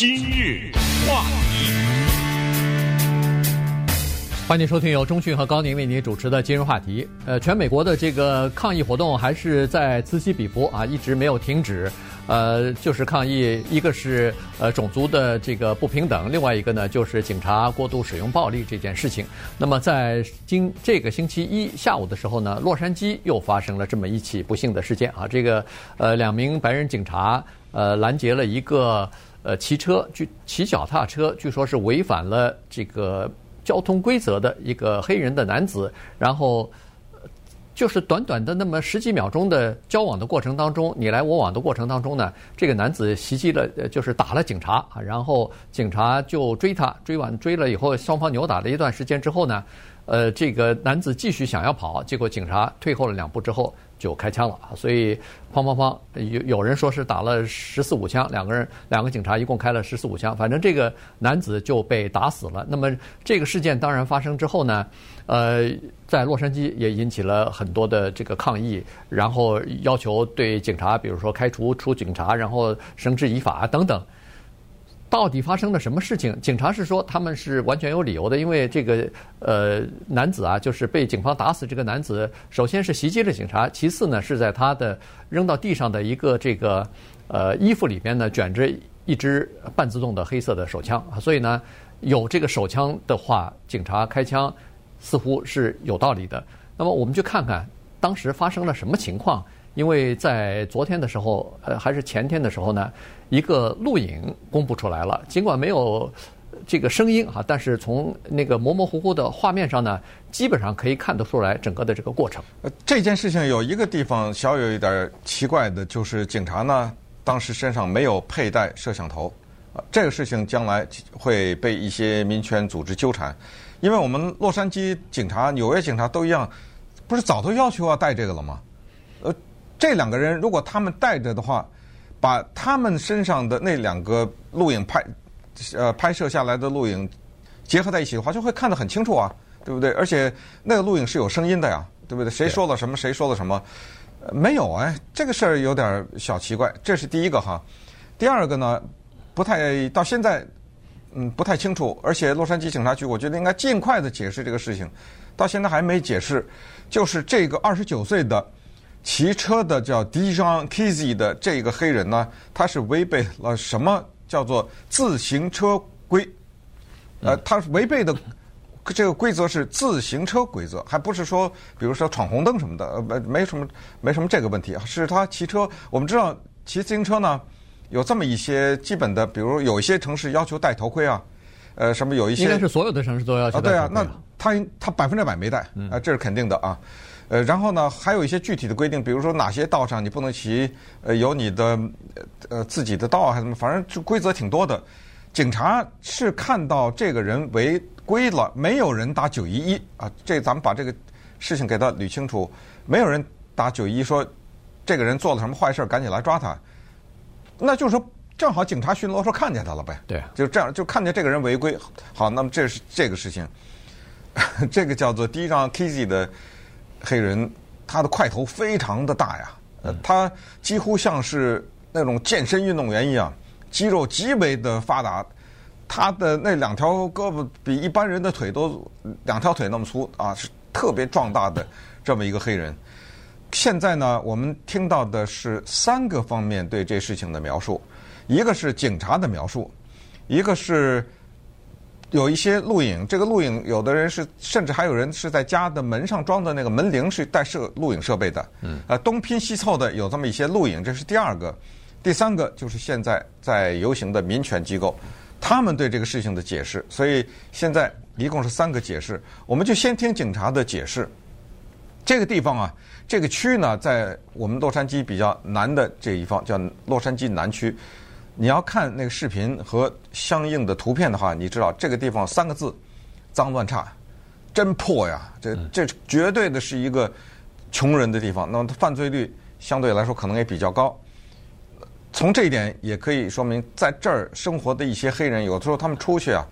今日话题，欢迎收听由钟讯和高宁为您主持的今日话题。呃，全美国的这个抗议活动还是在此起彼伏啊，一直没有停止。呃，就是抗议，一个是呃种族的这个不平等，另外一个呢就是警察过度使用暴力这件事情。那么在今这个星期一下午的时候呢，洛杉矶又发生了这么一起不幸的事件啊，这个呃两名白人警察呃拦截了一个。呃，骑车据骑脚踏车，据说是违反了这个交通规则的一个黑人的男子，然后就是短短的那么十几秒钟的交往的过程当中，你来我往的过程当中呢，这个男子袭击了，就是打了警察，然后警察就追他，追完追了以后，双方扭打了一段时间之后呢，呃，这个男子继续想要跑，结果警察退后了两步之后。就开枪了，所以砰砰砰，有有人说是打了十四五枪，两个人两个警察一共开了十四五枪，反正这个男子就被打死了。那么这个事件当然发生之后呢，呃，在洛杉矶也引起了很多的这个抗议，然后要求对警察，比如说开除出警察，然后绳之以法等等。到底发生了什么事情？警察是说他们是完全有理由的，因为这个呃男子啊，就是被警方打死这个男子，首先是袭击了警察，其次呢是在他的扔到地上的一个这个呃衣服里边呢卷着一支半自动的黑色的手枪，所以呢有这个手枪的话，警察开枪似乎是有道理的。那么我们就看看当时发生了什么情况。因为在昨天的时候，呃，还是前天的时候呢，一个录影公布出来了。尽管没有这个声音哈，但是从那个模模糊糊的画面上呢，基本上可以看得出来整个的这个过程。呃，这件事情有一个地方小有一点奇怪的，就是警察呢当时身上没有佩戴摄像头，啊，这个事情将来会被一些民权组织纠缠，因为我们洛杉矶警察、纽约警察都一样，不是早都要求要带这个了吗？这两个人如果他们带着的话，把他们身上的那两个录影拍，呃，拍摄下来的录影结合在一起的话，就会看得很清楚啊，对不对？而且那个录影是有声音的呀，对不对？谁说了什么，谁说了什么？没有哎，这个事儿有点小奇怪。这是第一个哈。第二个呢，不太到现在，嗯，不太清楚。而且洛杉矶警察局，我觉得应该尽快的解释这个事情，到现在还没解释。就是这个二十九岁的。骑车的叫 Dijon Kizzee 的这个黑人呢，他是违背了什么叫做自行车规？呃，他违背的这个规则是自行车规则，还不是说比如说闯红灯什么的，呃，没没什么没什么这个问题，是他骑车。我们知道骑自行车呢有这么一些基本的，比如有一些城市要求戴头盔啊，呃，什么有一些应该是所有的城市都要求。啊，对啊，那他他百分之百没戴啊，这是肯定的啊。呃，然后呢，还有一些具体的规定，比如说哪些道上你不能骑，呃，有你的呃自己的道还是什么，反正就规则挺多的。警察是看到这个人违规了，没有人打九一一啊，这咱们把这个事情给他捋清楚，没有人打九一一说这个人做了什么坏事，赶紧来抓他。那就是说，正好警察巡逻时候看见他了呗。对，就这样就看见这个人违规。好，那么这是这个事情，这个叫做 Dijon Kizzee 的。黑人他的块头非常的大呀，呃，他几乎像是那种健身运动员一样，肌肉极为的发达，他的那两条胳膊比一般人的腿都两条腿那么粗啊，是特别壮大的这么一个黑人。现在呢，我们听到的是三个方面对这事情的描述，一个是警察的描述，一个是。有一些录影，这个录影有的人是，甚至还有人是在家的门上装的那个门铃是带摄录影设备的。嗯。呃，东拼西凑的有这么一些录影，这是第二个。第三个就是现在在游行的民权机构，他们对这个事情的解释。所以现在一共是三个解释，我们就先听警察的解释。这个地方啊，这个区呢，在我们洛杉矶比较南的这一方，叫洛杉矶南区。你要看那个视频和相应的图片的话，你知道这个地方三个字：脏乱差，真破呀！这这绝对的是一个穷人的地方。那么犯罪率相对来说可能也比较高。从这一点也可以说明，在这儿生活的一些黑人，有的时候他们出去啊，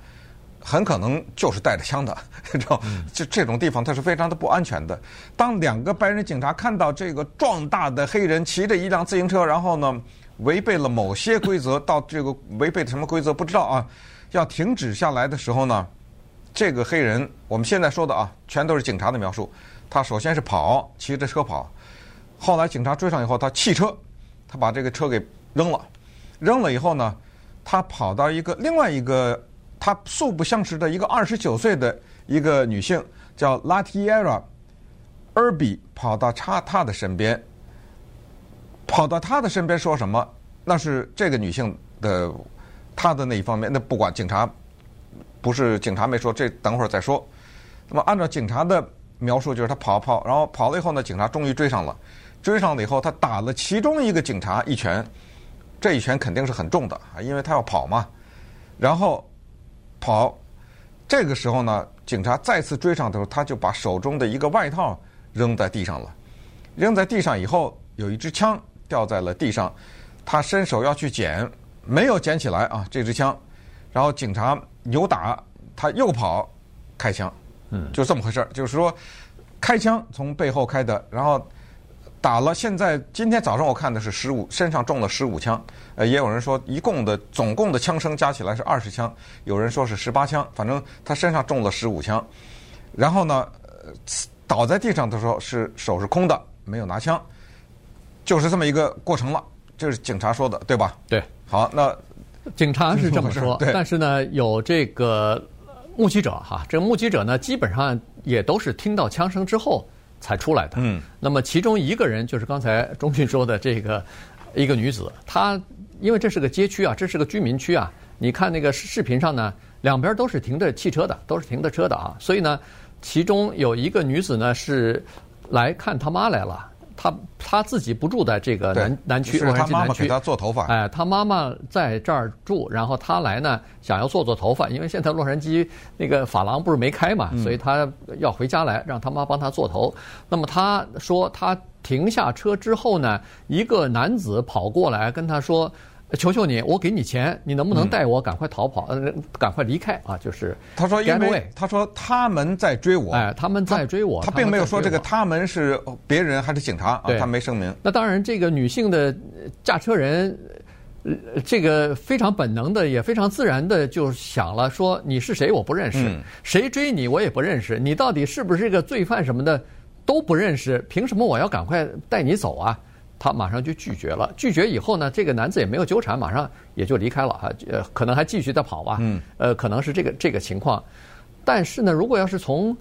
很可能就是带着枪的，知道？就这种地方，它是非常的不安全的。当两个白人警察看到这个壮大的黑人骑着一辆自行车，然后呢，违背了某些规则，到这个违背什么规则不知道啊，要停止下来的时候呢，这个黑人我们现在说的啊，全都是警察的描述。他首先是跑，骑着车跑，后来警察追上以后，他弃车，他把这个车给扔了，扔了以后呢，他跑到一个另外一个他素不相识的一个二十九岁的一个女性叫 Latiera Irby，跑到他他的身边。跑到他的身边说什么？那是这个女性的，她的那一方面。那不管警察，不是警察没说，这等会儿再说。那么按照警察的描述，就是他跑跑，然后跑了以后呢，警察终于追上了。追上了以后，他打了其中一个警察一拳，这一拳肯定是很重的啊，因为他要跑嘛。然后跑，这个时候呢，警察再次追上的时候，他就把手中的一个外套扔在地上了。扔在地上以后，有一支枪。掉在了地上，他伸手要去捡，没有捡起来啊！这支枪，然后警察扭打，他又跑，开枪，嗯，就这么回事儿。就是说，开枪从背后开的，然后打了。现在今天早上我看的是十五，身上中了十五枪。呃，也有人说一共的总共的枪声加起来是二十枪，有人说是十八枪，反正他身上中了十五枪。然后呢，倒在地上的时候是手是空的，没有拿枪。就是这么一个过程了，这是警察说的，对吧？对。好，那警察是这么说，但是呢，有这个目击者哈，这个目击者呢，基本上也都是听到枪声之后才出来的。嗯。那么其中一个人就是刚才钟迅说的这个一个女子，她因为这是个街区啊，这是个居民区啊，你看那个视频上呢，两边都是停着汽车的，都是停着车的啊，所以呢，其中有一个女子呢是来看她妈来了。他他自己不住在这个南南区，是他妈妈给他做头发。哎，他妈妈在这儿住，然后他来呢，想要做做头发，因为现在洛杉矶那个发廊不是没开嘛，所以他要回家来，让他妈帮他做头。那么他说，他停下车之后呢，一个男子跑过来跟他说。求求你，我给你钱，你能不能带我赶快逃跑？嗯，赶快离开啊！就是他说，因为他说他们在追我，哎，他们在追我，他并没有说这个他们是别人还是警察啊，他没声明。那当然，这个女性的驾车人，这个非常本能的，也非常自然的就想了，说你是谁？我不认识，谁追你我也不认识，你到底是不是一个罪犯什么的都不认识，凭什么我要赶快带你走啊？他马上就拒绝了，拒绝以后呢，这个男子也没有纠缠，马上也就离开了啊，呃，可能还继续在跑吧，嗯，呃，可能是这个这个情况。但是呢，如果要是从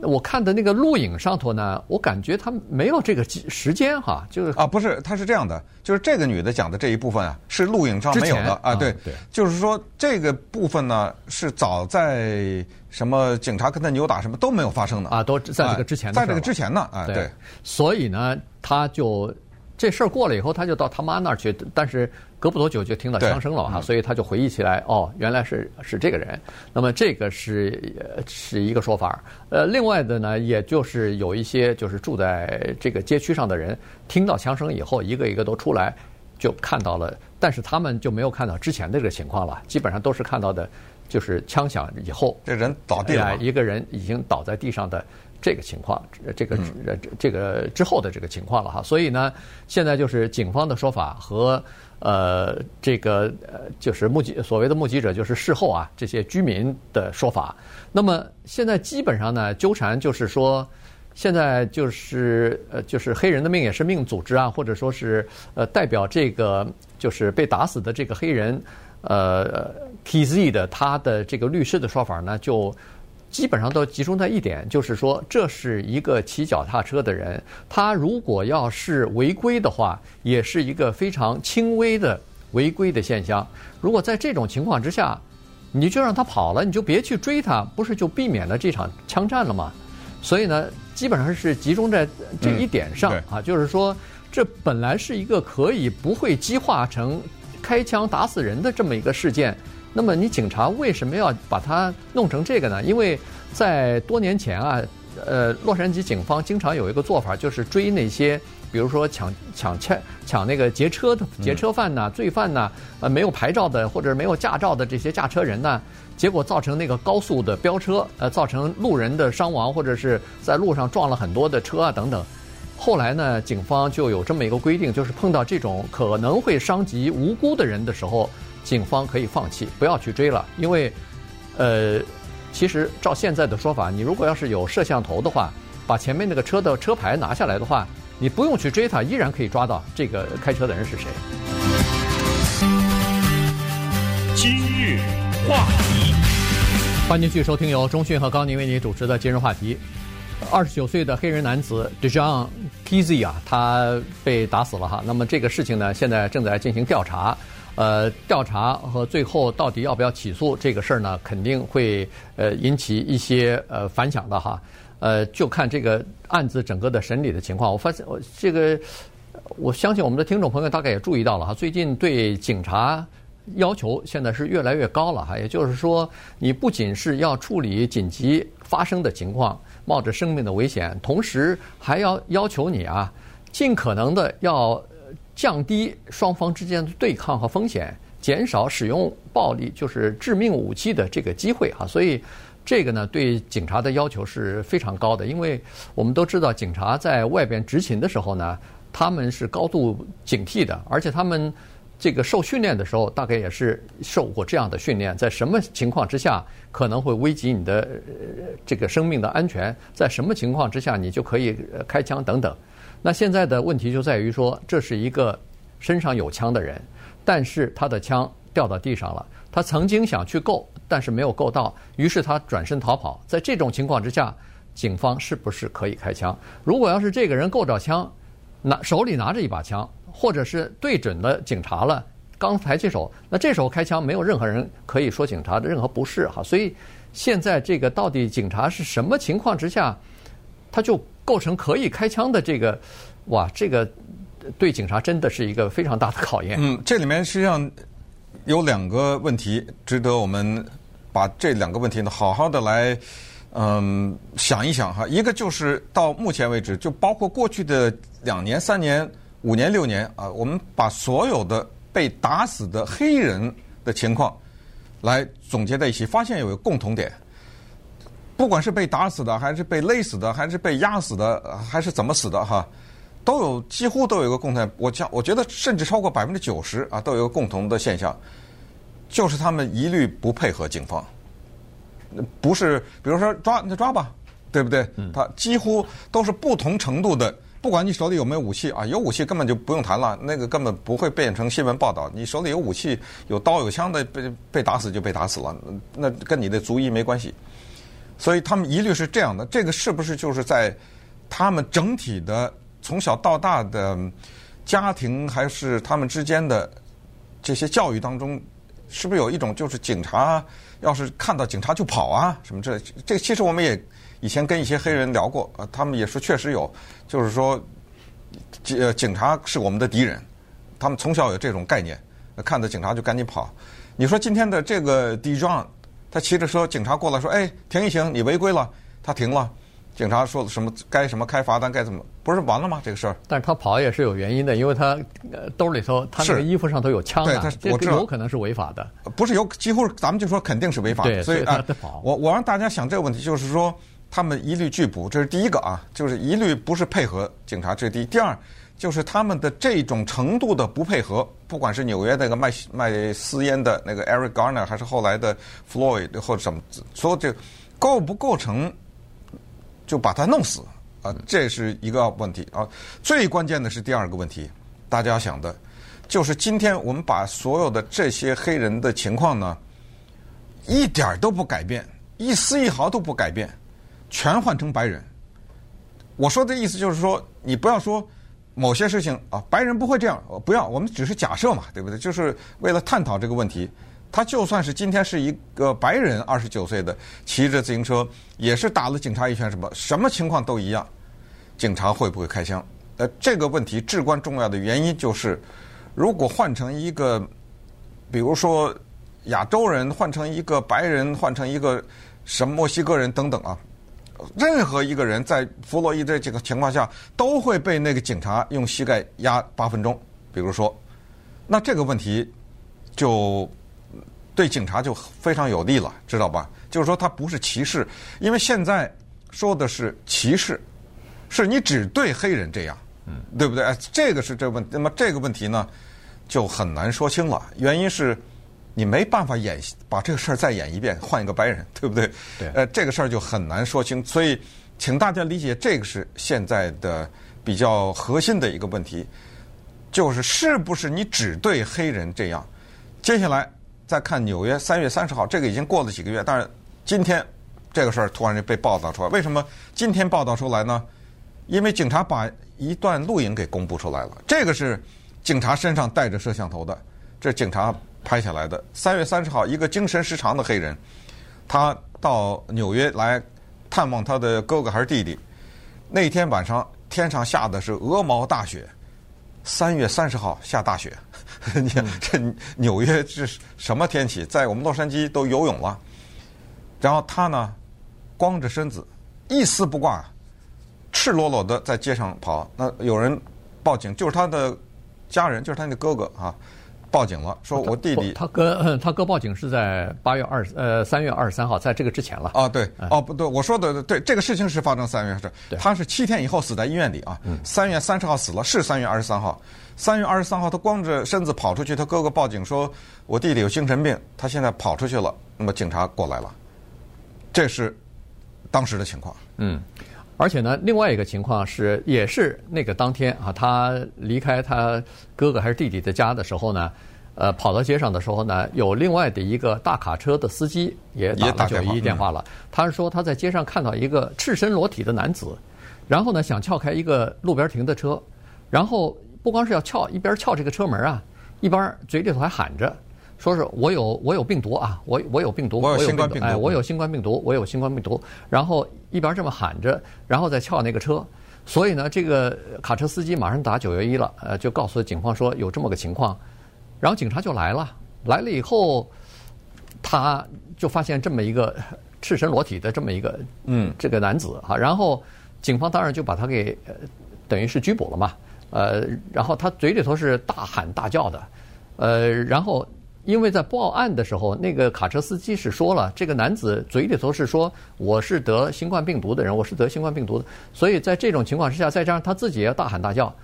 我看的那个录影上头呢，我感觉他没有这个时间哈，就是啊，不是，他是这样的，就是这个女的讲的这一部分啊，是录影上没有的啊，对，对，就是说这个部分呢，是早在什么警察跟他扭打什么都没有发生的啊，都在这个之前，在这个之前呢，啊，对，所以呢，他就。这事儿过了以后，他就到他妈那儿去，但是隔不多久就听到枪声了哈，所以他就回忆起来，哦，原来是是这个人。那么这个是是一个说法。呃，另外的呢，也就是有一些就是住在这个街区上的人，听到枪声以后，一个一个都出来，就看到了，但是他们就没有看到之前的这个情况了，基本上都是看到的，就是枪响以后，这人倒地了，一个人已经倒在地上的。这个情况，这个这个之后的这个情况了哈，所以呢，现在就是警方的说法和呃这个呃就是目击所谓的目击者，就是事后啊这些居民的说法。那么现在基本上呢，纠缠就是说，现在就是呃就是黑人的命也是命组织啊，或者说是呃代表这个就是被打死的这个黑人呃 KZ 的他的这个律师的说法呢就。基本上都集中在一点，就是说，这是一个骑脚踏车的人，他如果要是违规的话，也是一个非常轻微的违规的现象。如果在这种情况之下，你就让他跑了，你就别去追他，不是就避免了这场枪战了吗？所以呢，基本上是集中在这一点上啊，就是说，这本来是一个可以不会激化成开枪打死人的这么一个事件。那么你警察为什么要把它弄成这个呢？因为在多年前啊，呃，洛杉矶警方经常有一个做法，就是追那些，比如说抢抢抢抢那个劫车的劫车犯呐、罪犯呐，呃，没有牌照的或者没有驾照的这些驾车人呢，结果造成那个高速的飙车，呃，造成路人的伤亡或者是在路上撞了很多的车啊等等。后来呢，警方就有这么一个规定，就是碰到这种可能会伤及无辜的人的时候，警方可以放弃，不要去追了。因为，呃，其实照现在的说法，你如果要是有摄像头的话，把前面那个车的车牌拿下来的话，你不用去追他，依然可以抓到这个开车的人是谁。今日话题，欢迎继续收听由中讯和高宁为您主持的今日话题。二十九岁的黑人男子 Dijon Kizzee 啊，他被打死了哈。那么这个事情呢，现在正在进行调查。呃，调查和最后到底要不要起诉这个事儿呢，肯定会呃引起一些呃反响的哈。呃，就看这个案子整个的审理的情况。我发现我这个，我相信我们的听众朋友大概也注意到了哈，最近对警察要求现在是越来越高了哈。也就是说，你不仅是要处理紧急发生的情况。冒着生命的危险，同时还要要求你啊，尽可能的要降低双方之间的对抗和风险，减少使用暴力，就是致命武器的这个机会啊。所以，这个呢，对警察的要求是非常高的。因为我们都知道，警察在外边执勤的时候呢，他们是高度警惕的，而且他们。这个受训练的时候，大概也是受过这样的训练，在什么情况之下可能会危及你的这个生命的安全，在什么情况之下你就可以开枪等等。那现在的问题就在于说，这是一个身上有枪的人，但是他的枪掉到地上了，他曾经想去够，但是没有够到，于是他转身逃跑。在这种情况之下，警方是不是可以开枪？如果要是这个人够着枪，拿手里拿着一把枪。或者是对准了警察了，刚抬起手，那这时候开枪，没有任何人可以说警察的任何不是哈。所以现在这个到底警察是什么情况之下，他就构成可以开枪的这个，哇，这个对警察真的是一个非常大的考验。嗯，这里面实际上有两个问题值得我们把这两个问题呢好好的来嗯想一想哈。一个就是到目前为止，就包括过去的两年三年。五年六年啊，我们把所有的被打死的黑人的情况来总结在一起，发现有一个共同点，不管是被打死的，还是被勒死的，还是被压死的，还是怎么死的哈，都有几乎都有一个共同。我讲，我觉得甚至超过百分之九十啊，都有一个共同的现象，就是他们一律不配合警方，不是，比如说抓，那抓吧，对不对？他几乎都是不同程度的。不管你手里有没有武器啊，有武器根本就不用谈了，那个根本不会变成新闻报道。你手里有武器、有刀有枪的，被被打死就被打死了，那跟你的族裔没关系。所以他们一律是这样的。这个是不是就是在他们整体的从小到大的家庭，还是他们之间的这些教育当中，是不是有一种就是警察要是看到警察就跑啊什么这？这其实我们也。以前跟一些黑人聊过，呃，他们也说确实有，就是说，警警察是我们的敌人，他们从小有这种概念，看到警察就赶紧跑。你说今天的这个 Dijon，他骑着车，警察过来说：“哎，停一停，你违规了。”他停了，警察说什么该什么开罚单该怎么，不是完了吗？这个事儿。但是他跑也是有原因的，因为他兜里头他那个衣服上头有枪啊，这个有可能是违法的。不是有，几乎咱们就说肯定是违法的。对，所以他得跑。我我让大家想这个问题，就是说。他们一律拒捕，这是第一个啊，就是一律不是配合警察，这是第一。第二，就是他们的这种程度的不配合，不管是纽约那个卖卖私烟的那个 Eric Garner，还是后来的 Floyd 或者什么，所有这构不构成就把他弄死啊？这是一个问题啊。最关键的是第二个问题，大家要想的，就是今天我们把所有的这些黑人的情况呢，一点都不改变，一丝一毫都不改变。全换成白人，我说的意思就是说，你不要说某些事情啊，白人不会这样，不要，我们只是假设嘛，对不对？就是为了探讨这个问题。他就算是今天是一个白人，二十九岁的，骑着自行车，也是打了警察一拳，什么什么情况都一样，警察会不会开枪？呃，这个问题至关重要的原因就是，如果换成一个，比如说亚洲人，换成一个白人，换成一个什么墨西哥人等等啊。任何一个人在弗洛伊德这个情况下，都会被那个警察用膝盖压八分钟。比如说，那这个问题就对警察就非常有利了，知道吧？就是说他不是歧视，因为现在说的是歧视，是你只对黑人这样，嗯，对不对？这个是这问，那么这个问题呢，就很难说清了。原因是，你没办法演把这个事儿再演一遍，换一个白人，对不对？对。呃，这个事儿就很难说清，所以请大家理解，这个是现在的比较核心的一个问题，就是是不是你只对黑人这样？接下来再看纽约三月三十号，这个已经过了几个月，但是今天这个事儿突然就被报道出来，为什么今天报道出来呢？因为警察把一段录影给公布出来了，这个是警察身上带着摄像头的，这警察拍下来的。三月三十号，一个精神失常的黑人，他到纽约来探望他的哥哥还是弟弟。那天晚上天上下的是鹅毛大雪，三月三十号下大雪，你看这纽约这是什么天气？在我们洛杉矶都游泳了。然后他呢，光着身子，一丝不挂。赤裸裸的在街上跑，那有人报警，就是他的家人，就是他的哥哥啊，报警了，说我弟弟。他哥，他哥报警是在八月二呃三月二十三号，在这个之前了。啊，对，哦不对，我说的对，这个事情是发生三月是，他是七天以后死在医院里啊，三月三十号死了，是三月二十三号，三月二十三号他光着身子跑出去，他哥哥报警说我弟弟有精神病，他现在跑出去了，那么警察过来了，这是当时的情况。嗯。而且呢，另外一个情况是，也是那个当天啊，他离开他哥哥还是弟弟的家的时候呢，呃，跑到街上的时候呢，有另外的一个大卡车的司机也打了九一一电话了。他是说他在街上看到一个赤身裸体的男子，然后呢想撬开一个路边停的车，然后不光是要撬，一边撬这个车门啊，一边嘴里头还喊着。说是我有我有病毒啊，我我有病毒，我有新冠病毒，哎，我有新冠病毒，我有新冠病毒。然后一边这么喊着，然后再撬那个车。所以呢，这个卡车司机马上打九幺一了，呃，就告诉警方说有这么个情况。然后警察就来了，来了以后，他就发现这么一个赤身裸体的这么一个嗯这个男子哈。然后警方当然就把他给等于是拘捕了嘛，呃，然后他嘴里头是大喊大叫的，呃，然后。因为在报案的时候，那个卡车司机是说了，这个男子嘴里头是说我是得新冠病毒的人，我是得新冠病毒的，所以在这种情况之下，再加上他自己也要大喊大叫，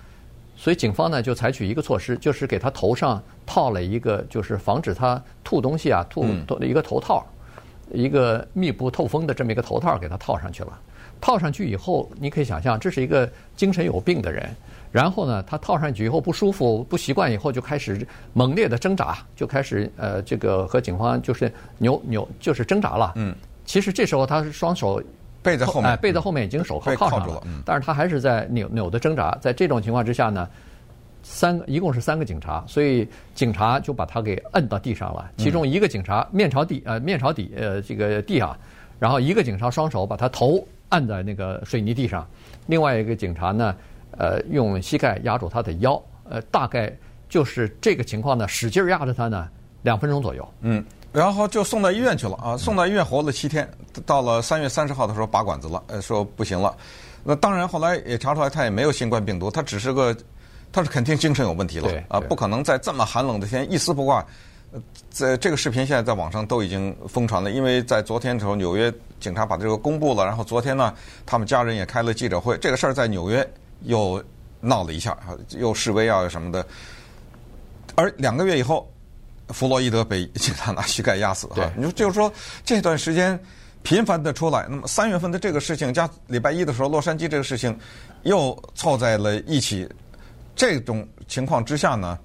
所以警方呢就采取一个措施，就是给他头上套了一个就是防止他吐东西啊吐的一个头套，一个密不透风的这么一个头套给他套上去了。套上去以后，你可以想象这是一个精神有病的人。然后呢，他套上去以后不舒服、不习惯，以后就开始猛烈的挣扎，就开始呃，这个和警方就是扭扭，就是挣扎了。嗯，其实这时候他是双手背在后面，哎，背在后面已经手铐铐上了，嗯，但是他还是在扭扭的挣扎。在这种情况之下呢，三个一共是三个警察，所以警察就把他给摁到地上了。其中一个警察面朝地，呃，面朝底，呃，这个地啊，然后一个警察双手把他头按在那个水泥地上，另外一个警察呢。呃，用膝盖压住他的腰，呃，大概就是这个情况呢，使劲压着他呢，两分钟左右。嗯，然后就送到医院去了啊，送到医院活了七天，到了三月三十号的时候拔管子了，呃，说不行了。那当然后来也查出来他也没有新冠病毒，他只是个，他是肯定精神有问题了，对，啊，不可能在这么寒冷的天一丝不挂。在这个视频现在在网上都已经疯传了，因为在昨天的时候纽约警察把这个公布了，然后昨天呢，他们家人也开了记者会，这个事儿在纽约。又闹了一下，又示威啊什么的。而两个月以后，弗洛伊德被警察拿膝盖压死哈。你说就是说这段时间频繁的出来，那么三月份的这个事情加礼拜一的时候洛杉矶这个事情又凑在了一起，这种情况之下呢，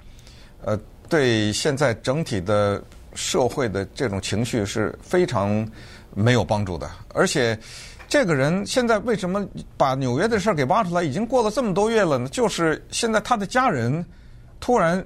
呃，对现在整体的社会的这种情绪是非常没有帮助的，而且。这个人现在为什么把纽约的事儿给挖出来？已经过了这么多月了呢？就是现在他的家人突然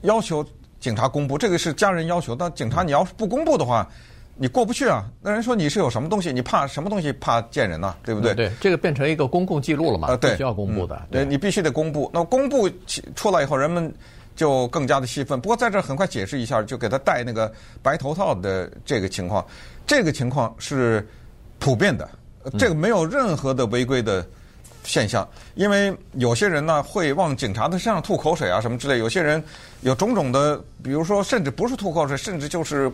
要求警察公布，这个是家人要求。但警察你要是不公布的话，你过不去啊。那人说你是有什么东西？你怕什么东西？怕见人呐、啊，对不对？对，这个变成一个公共记录了嘛？呃，对，必须要公布的。对，你必须得公布。那公布出来以后，人们就更加的气愤。不过在这儿很快解释一下，就给他戴那个白头套的这个情况，这个情况是。普遍的，这个没有任何的违规的现象，因为有些人呢会往警察的身上吐口水啊什么之类，有些人有种种的，比如说甚至不是吐口水，甚至就是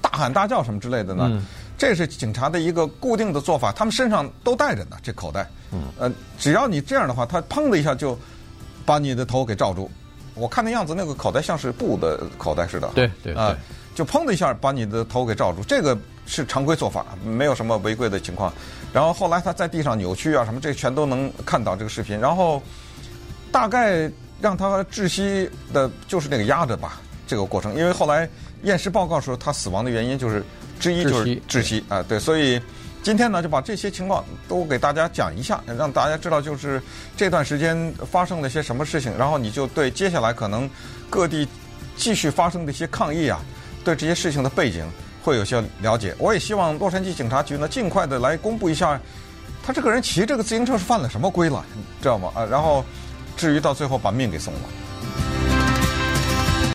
大喊大叫什么之类的呢。这是警察的一个固定的做法，他们身上都带着呢，这口袋。嗯。呃，只要你这样的话，他砰的一下就把你的头给罩住。我看那样子，那个口袋像是布的口袋似的。对对啊、呃，就砰的一下把你的头给罩住，这个是常规做法，没有什么违规的情况。然后后来他在地上扭曲啊什么，这全都能看到这个视频。然后大概让他窒息的就是那个压着吧，这个过程。因为后来验尸报告说他死亡的原因就是。之一就是窒息啊，对，所以今天呢就把这些情况都给大家讲一下，让大家知道就是这段时间发生了些什么事情，然后你就对接下来可能各地继续发生的一些抗议啊，对这些事情的背景会有些了解。我也希望洛杉矶警察局呢尽快的来公布一下，他这个人骑这个自行车是犯了什么规了，知道吗？啊，然后至于到最后把命给送了。